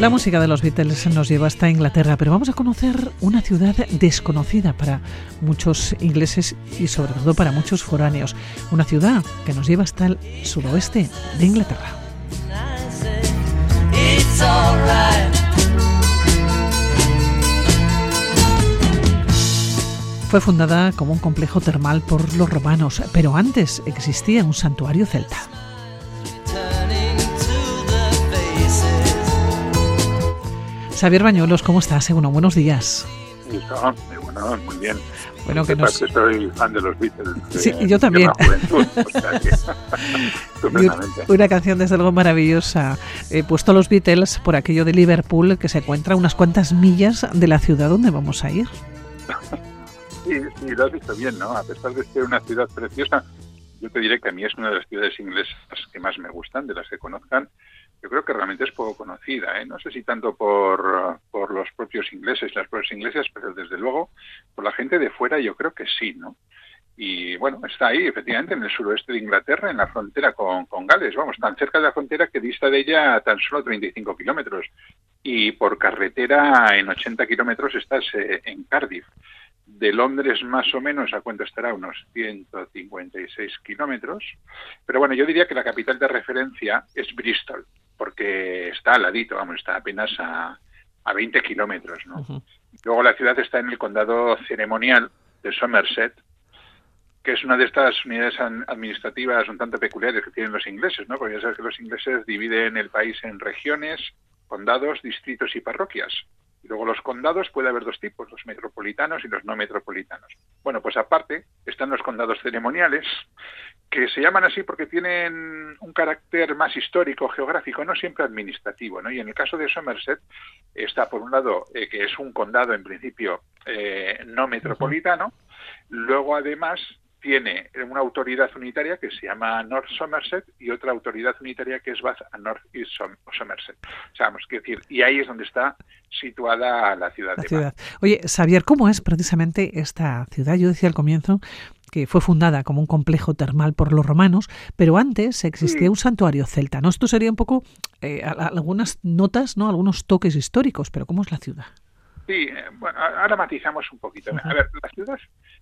La música de los Beatles nos lleva hasta Inglaterra, pero vamos a conocer una ciudad desconocida para muchos ingleses y sobre todo para muchos foráneos. Una ciudad que nos lleva hasta el suroeste de Inglaterra. Fue fundada como un complejo termal por los romanos, pero antes existía un santuario celta. Xavier Bañuelos, ¿cómo estás? Bueno, buenos días. Bueno, muy bien. Bueno, que nos... soy fan de los Beatles. Sí, yo también. una canción desde luego maravillosa. He puesto los Beatles por aquello de Liverpool, que se encuentra a unas cuantas millas de la ciudad donde vamos a ir. Sí, sí, lo has visto bien, ¿no? A pesar de ser una ciudad preciosa, yo te diré que a mí es una de las ciudades inglesas que más me gustan, de las que conozcan, yo creo que realmente es poco conocida. ¿eh? No sé si tanto por, por los propios ingleses, las propias inglesas, pero desde luego por la gente de fuera yo creo que sí, ¿no? Y bueno, está ahí, efectivamente, en el suroeste de Inglaterra, en la frontera con, con Gales. Vamos, tan cerca de la frontera que dista de ella tan solo 35 kilómetros. Y por carretera, en 80 kilómetros, estás eh, en Cardiff. De Londres, más o menos, a cuánto estará, unos 156 kilómetros. Pero bueno, yo diría que la capital de referencia es Bristol porque está al ladito, vamos, está apenas a, a 20 kilómetros, ¿no? Luego la ciudad está en el condado ceremonial de Somerset, que es una de estas unidades administrativas un tanto peculiares que tienen los ingleses, ¿no? Porque ya sabes que los ingleses dividen el país en regiones, condados, distritos y parroquias. Y luego los condados puede haber dos tipos, los metropolitanos y los no metropolitanos. Bueno, pues aparte están los condados ceremoniales, que se llaman así porque tienen un carácter más histórico, geográfico, no siempre administrativo. ¿no? Y en el caso de Somerset está, por un lado, eh, que es un condado en principio eh, no metropolitano, luego además tiene una autoridad unitaria que se llama North Somerset y otra autoridad unitaria que es Bath and North East Somerset. O sea, vamos, decir, y ahí es donde está situada la ciudad de ciudad. Oye, Xavier, ¿cómo es precisamente esta ciudad? Yo decía al comienzo que fue fundada como un complejo termal por los romanos, pero antes existía un santuario celta, ¿no? Esto sería un poco eh, algunas notas, ¿no? Algunos toques históricos, pero ¿cómo es la ciudad? Sí, eh, bueno, ahora matizamos un poquito. A ver, la ciudad,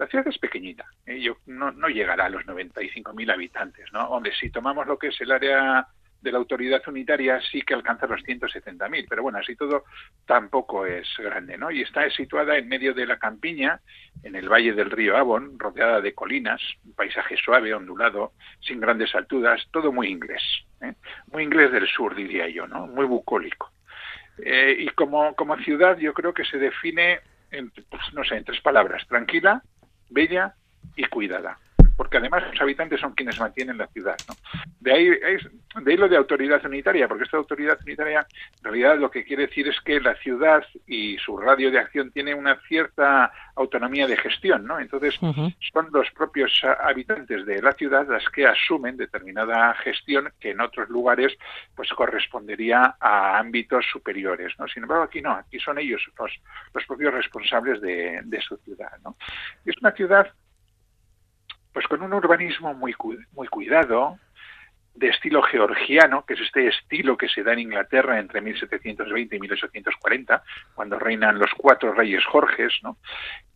la ciudad es pequeñita, ¿eh? No llegará a los 95.000 habitantes, ¿no? Hombre, si tomamos lo que es el área de la autoridad unitaria sí que alcanza los 170.000, pero bueno, así todo tampoco es grande, ¿no? Y está situada en medio de la campiña, en el valle del río Avon, rodeada de colinas, un paisaje suave, ondulado, sin grandes alturas, todo muy inglés, ¿eh? muy inglés del sur, diría yo, ¿no? Muy bucólico. Eh, y como, como ciudad yo creo que se define, en, pues, no sé, en tres palabras, tranquila, bella y cuidada porque además los habitantes son quienes mantienen la ciudad. ¿no? De, ahí, de ahí lo de autoridad unitaria, porque esta autoridad unitaria en realidad lo que quiere decir es que la ciudad y su radio de acción tiene una cierta autonomía de gestión, ¿no? Entonces son los propios habitantes de la ciudad las que asumen determinada gestión que en otros lugares pues correspondería a ámbitos superiores, ¿no? Sin embargo aquí no, aquí son ellos los, los propios responsables de, de su ciudad, ¿no? Es una ciudad pues con un urbanismo muy, muy cuidado, de estilo georgiano, que es este estilo que se da en Inglaterra entre 1720 y 1840, cuando reinan los cuatro reyes Jorges, ¿no?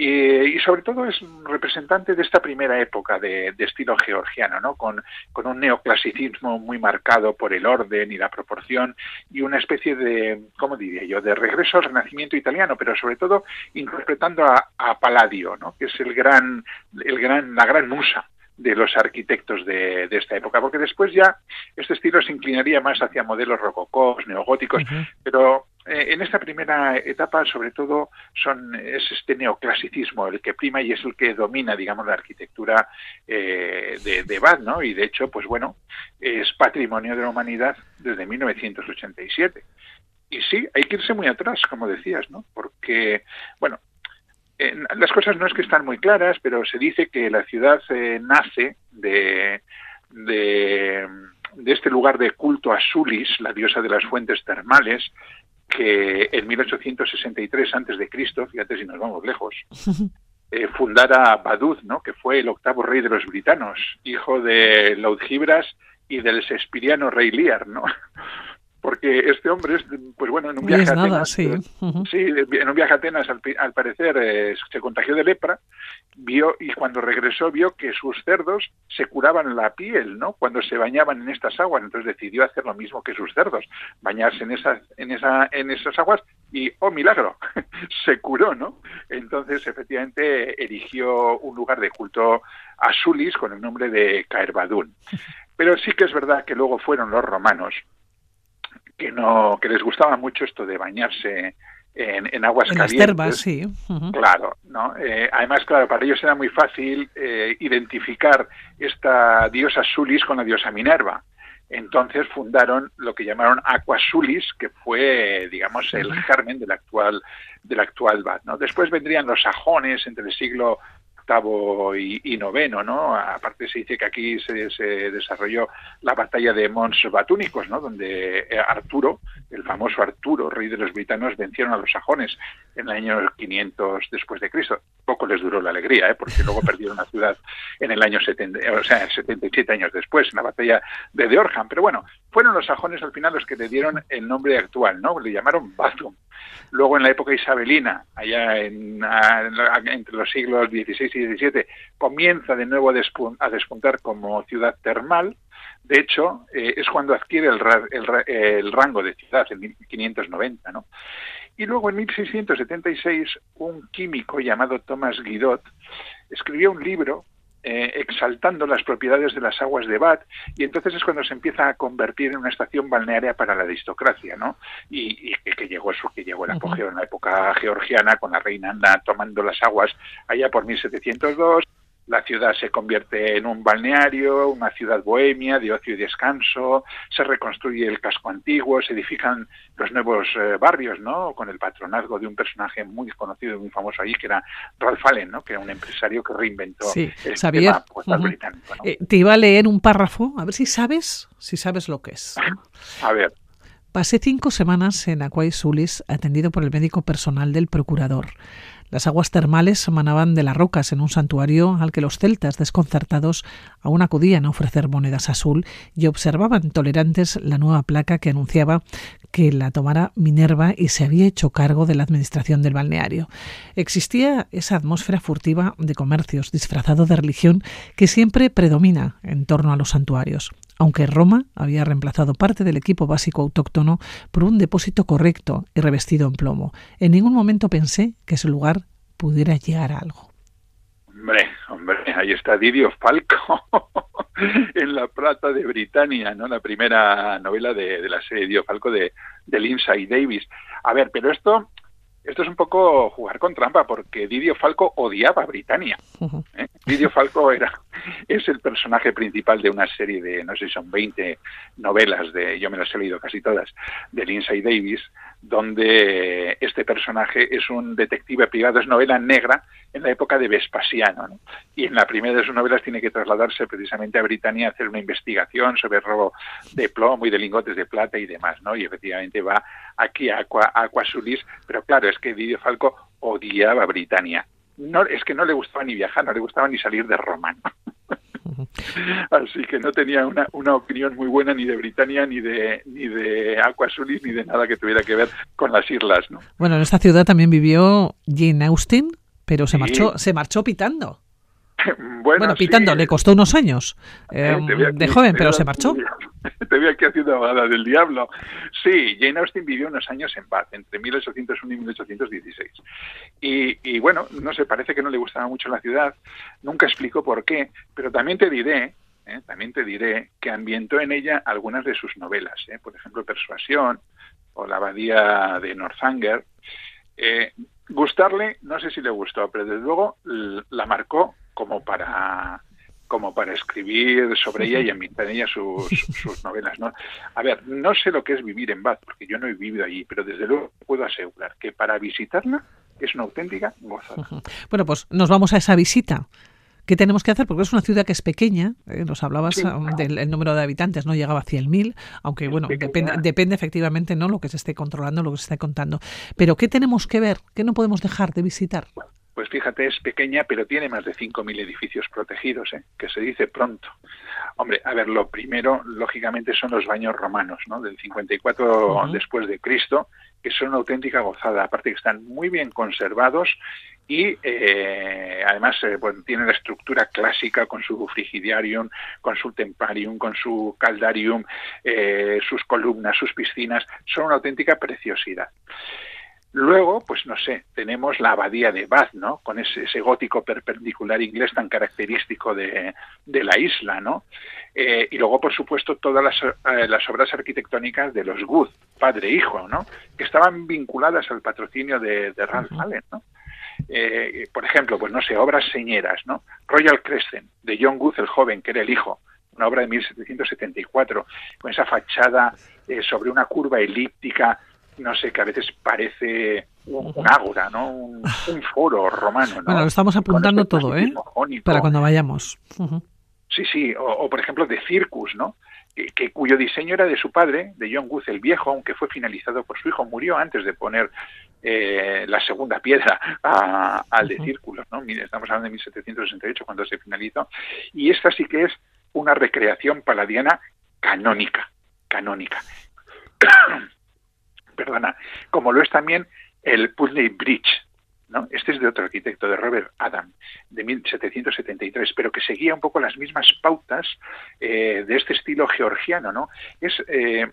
Y, sobre todo es representante de esta primera época de, estilo georgiano, ¿no? Con, con, un neoclasicismo muy marcado por el orden y la proporción y una especie de, ¿cómo diría yo?, de regreso al renacimiento italiano, pero sobre todo interpretando a, a Palladio, ¿no? Que es el gran, el gran, la gran musa de los arquitectos de, esta época, porque después ya este estilo se inclinaría más hacia modelos rococós, neogóticos, pero eh, en esta primera etapa sobre todo son es este neoclasicismo el que prima y es el que domina, digamos, la arquitectura eh, de, de Bath, ¿no? Y de hecho, pues bueno, es patrimonio de la humanidad desde 1987. Y sí, hay que irse muy atrás, como decías, ¿no? Porque, bueno, las cosas no es que están muy claras, pero se dice que la ciudad eh, nace de, de, de este lugar de culto a Sulis, la diosa de las fuentes termales, que en 1863 antes de Cristo, fíjate si nos vamos lejos, eh, fundara Badud, ¿no? que fue el octavo rey de los britanos, hijo de Laudgibras y del sespiriano rey Lear, ¿no? Porque este hombre, es, pues bueno, en un viaje a Atenas, sí. en un viaje a Atenas, al, parecer, eh, se contagió de lepra, vio y cuando regresó vio que sus cerdos se curaban la piel, ¿no? Cuando se bañaban en estas aguas, entonces decidió hacer lo mismo que sus cerdos, bañarse en esas, en esa, en esas aguas y, oh milagro, se curó, ¿no? Entonces, efectivamente, erigió un lugar de culto a Sulis con el nombre de Caerbadún. Pero sí que es verdad que luego fueron los romanos que no que les gustaba mucho esto de bañarse en, en aguas en calientes. Las sí. Claro, ¿no? Eh, además, claro, para ellos era muy fácil eh, identificar esta diosa Sulis con la diosa Minerva. Entonces fundaron lo que llamaron Aquasulis, que fue, digamos, el germen del actual del actual Bad. ¿no? Después vendrían los sajones entre el siglo octavo y, noveno, ¿no? Aparte se dice que aquí se, desarrolló la batalla de Mons Batúnicos, ¿no? Donde eh, Arturo, el famoso Arturo, rey de los britanos, vencieron a los sajones en el año 500 después de Cristo. Poco les duró la alegría, ¿eh? Porque luego perdieron la ciudad en el año 70, o sea, 77 años después, en la batalla de Deorham. Pero bueno, fueron los sajones al final los que le dieron el nombre actual, ¿no? Le llamaron Bathum. Luego en la época isabelina, allá en, entre los siglos XVI y XVII, comienza de nuevo a despuntar como ciudad termal. De hecho, eh, es cuando adquiere el, el, rango de ciudad, en 1590. ¿no? Y luego en 1676, un químico llamado Thomas Guidot escribió un libro eh, exaltando las propiedades de las aguas de Bath y entonces es cuando se empieza a convertir en una estación balnearia para la aristocracia, ¿no? Y, que llegó eso, que llegó el apogeo en la época georgiana con la reina Ana tomando las aguas allá por 1702 la ciudad se convierte en un balneario, una ciudad bohemia de ocio y descanso, se reconstruye el casco antiguo, se edifican los nuevos eh, barrios, ¿no? Con el patronazgo de un personaje muy conocido y muy famoso allí, que era Ralph Allen, ¿no? Que era un empresario que reinventó sí, el sistema británico. Eh, te iba a leer un párrafo, a ver si sabes, si sabes lo que es. a ver. Pasé cinco semanas en Aquay Sulis atendido por el médico personal del procurador. Las aguas termales manaban de las rocas en un santuario al que los celtas, desconcertados, aún acudían a ofrecer monedas azul y observaban tolerantes la nueva placa que anunciaba que la tomara Minerva y se había hecho cargo de la administración del balneario. Existía esa atmósfera furtiva de comercios disfrazado de religión que siempre predomina en torno a los santuarios aunque Roma había reemplazado parte del equipo básico autóctono por un depósito correcto y revestido en plomo. En ningún momento pensé que ese lugar pudiera llegar a algo. Hombre, hombre, ahí está Didio Falco en La Plata de Britania, ¿no? La primera novela de, la serie Didio Falco de, de Lindsay Davis. A ver, pero esto esto es un poco jugar con trampa porque Didio Falco odiaba a Britania. ¿eh? Didio Falco era es el personaje principal de una serie de no sé si son 20 novelas de yo me las he leído casi todas de Lindsay Davis donde este personaje es un detective privado, es novela negra en la época de Vespasiano. Y en la primera de sus novelas tiene que trasladarse precisamente a Britania a hacer una investigación sobre el robo de plomo y de lingotes de plata y demás. ¿no? Y efectivamente va aquí a, Aquasulis, pero claro, es que Didio Falco odiaba a Britania. No, es que no le gustaba ni viajar, no le gustaba ni salir de Roma. Así que no tenía una, una, opinión muy buena ni de Britania, ni de, ni de Aquasulis, ni de nada que tuviera que ver con las islas. ¿no? Bueno, en esta ciudad también vivió Jane Austen, pero se marchó, se marchó pitando. Bueno, pitando, le costó unos años eh, de joven, pero se marchó. Te veo aquí haciendo abogada del diablo. Sí, Jane Austen vivió unos años en Bath, entre 1801 y 1816. Y, y bueno, no sé, parece que no le gustaba mucho la ciudad, nunca explicó por qué, pero también te diré ¿eh? también te diré que ambientó en ella algunas de sus novelas, ¿eh? por ejemplo Persuasión o La abadía de Northanger. Eh, gustarle, no sé si le gustó, pero desde luego la marcó como para como para escribir sobre ella y ambientar en ella sus, sus, novelas. ¿no? A ver, no sé lo que es vivir en Bath, porque yo no he vivido allí, pero desde luego puedo asegurar que para visitarla es una auténtica gozada. Bueno, pues nos vamos a esa visita ¿Qué tenemos que hacer? Porque es una ciudad que es pequeña, eh, nos hablabas um, del número de habitantes, no llegaba a 100.000, aunque bueno, depende, depende efectivamente no lo que se esté controlando, lo que se esté contando. Pero ¿qué tenemos que ver? ¿Qué no podemos dejar de visitar? Pues fíjate, es pequeña, pero tiene más de 5.000 edificios protegidos, ¿eh? que se dice pronto. Hombre, a ver, lo primero, lógicamente, son los baños romanos, ¿no? Del 54 después de Cristo, que son una auténtica gozada. Aparte que están muy bien conservados y eh, además eh, tienen la estructura clásica con su frigidarium, con su temparium, con su caldarium, eh, sus columnas, sus piscinas. Son una auténtica preciosidad. Luego, pues no sé, tenemos la abadía de Bath, ¿no? Con ese, gótico perpendicular inglés tan característico de, la isla, ¿no? Eh, y luego, por supuesto, todas las, eh, las, obras arquitectónicas de los Good, padre e hijo, ¿no? Que estaban vinculadas al patrocinio de, de Ralph Allen, ¿no? Eh, por ejemplo, pues no sé, obras señeras, ¿no? Royal Crescent, de John Good el joven, que era el hijo, una obra de 1774, con esa fachada sobre una curva elíptica no sé, que a veces parece un, ágora, ¿no? Un, foro romano, ¿no? Bueno, lo estamos apuntando todo, ¿eh? Para cuando vayamos. Sí, sí, o, por ejemplo de Circus, ¿no? Que, cuyo diseño era de su padre, de John Guth el viejo, aunque fue finalizado por su hijo, murió antes de poner eh, la segunda piedra al de Círculos, ¿no? Estamos hablando de 1768 cuando se finalizó. Y esta sí que es una recreación paladiana canónica, canónica perdona, como lo es también el Putney Bridge, ¿no? Este es de otro arquitecto, de Robert Adam, de 1773, pero que seguía un poco las mismas pautas eh, de este estilo georgiano, ¿no? Es eh,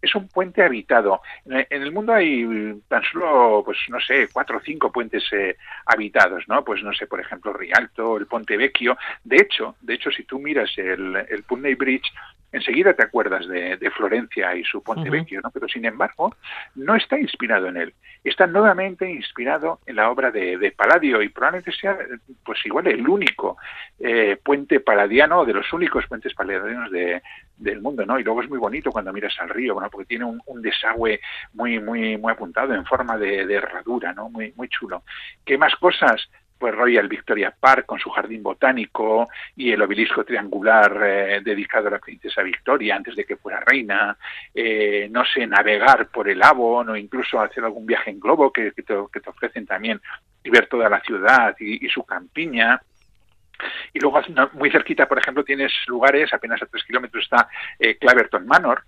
es un puente habitado. En el mundo hay tan solo, pues no sé, cuatro o cinco puentes eh, habitados, ¿no? Pues no sé, por ejemplo, Rialto, el Ponte Vecchio. De hecho, de hecho, si tú miras el, el Putney Bridge, enseguida te acuerdas de, Florencia y su Ponte Vecchio, ¿no? Pero sin embargo, no está inspirado en él. Está nuevamente inspirado en la obra de, de Palladio y probablemente sea, pues igual, el único eh, puente paladiano, de los únicos puentes paladianos de, del mundo, ¿no? Y luego es muy bonito cuando miras al río, bueno, porque tiene un, desagüe muy, muy, muy apuntado en forma de, herradura, ¿no? Muy, muy chulo. ¿Qué más cosas? Pues Royal Victoria Park con su jardín botánico y el obelisco triangular eh, dedicado a la princesa Victoria antes de que fuera reina, eh, no sé, navegar por el Avon o incluso hacer algún viaje en globo que, te, ofrecen también y ver toda la ciudad y su campiña. Y luego muy cerquita, por ejemplo, tienes lugares, apenas a tres kilómetros está eh, Claverton Manor,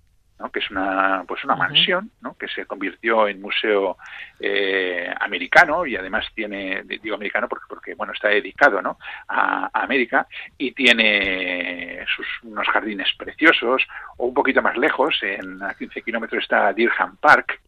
que es una pues una mansión ¿no? que se convirtió en museo eh, americano y además tiene digo americano porque porque bueno está dedicado ¿no? a, América y tiene sus unos jardines preciosos o un poquito más lejos en a 15 kilómetros está Dirham Park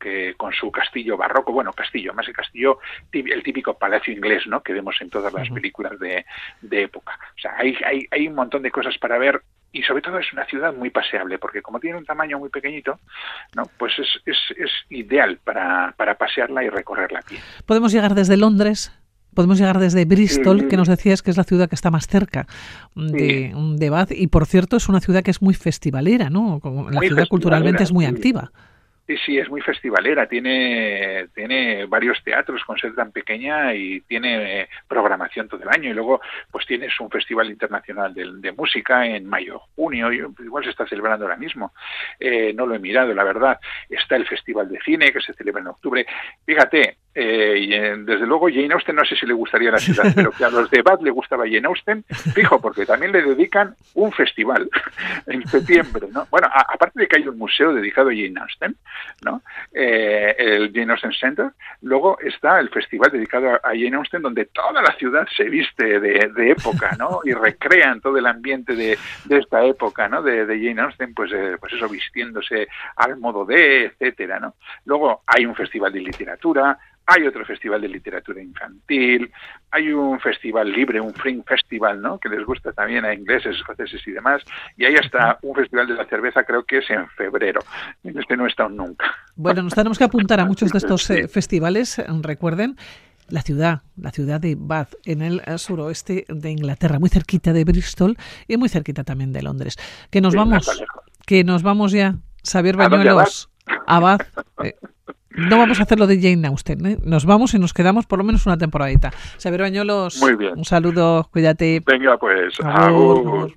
que con su castillo barroco, bueno, castillo, más que castillo, el típico palacio inglés, ¿no? Que vemos en todas las películas de, época. O sea, hay, hay, hay un montón de cosas para ver y sobre todo es una ciudad muy paseable, porque como tiene un tamaño muy pequeñito, ¿no? pues es, es, es ideal para, para pasearla y recorrerla bien. Podemos llegar desde Londres podemos llegar desde Bristol, que nos decías que es la ciudad que está más cerca de, de Bath, y por cierto es una ciudad que es muy festivalera, ¿no? La ciudad culturalmente es muy activa. Sí, sí, es muy festivalera, tiene, tiene varios teatros con sede tan pequeña y tiene eh, programación todo el año. Y luego, pues tienes un festival internacional de, música en mayo, junio, igual se está celebrando ahora mismo. Eh, no lo he mirado, la verdad. Está el festival de cine que se celebra en octubre. Fíjate, eh, desde luego Jane Austen no sé si le gustaría la ciudad, pero que a los de Bath le gustaba Jane Austen, fijo, porque también le dedican un festival en septiembre, ¿no? Bueno, aparte de que hay un museo dedicado a Jane Austen, ¿no? Eh, el Jane Austen Center, luego está el festival dedicado a Jane Austen, donde toda la ciudad se viste de, época, ¿no? Y recrean todo el ambiente de, esta época, ¿no? De, Jane Austen, pues, eh, pues eso, vistiéndose al modo de, etcétera, ¿no? Luego hay un festival de literatura, hay otro festival de literatura infantil, hay un festival libre, un Fring Festival, ¿no? Que les gusta también a ingleses, escoceses y demás, y hay hasta un festival de la cerveza, creo que es en febrero. En este no he estado nunca. Bueno, nos tenemos que apuntar a muchos de estos eh, festivales, recuerden. La ciudad, la ciudad de Bath, en el suroeste de Inglaterra, muy cerquita de Bristol y muy cerquita también de Londres. Que nos vamos, que nos vamos ya. Xavier Bañuelos, a Bath. Eh, no vamos a hacer lo de Jane Austen. ¿eh? Nos vamos y nos quedamos por lo menos una temporadita. Severo Bañolos, Muy bien. un saludo, cuídate. Venga, pues, Agur, agur.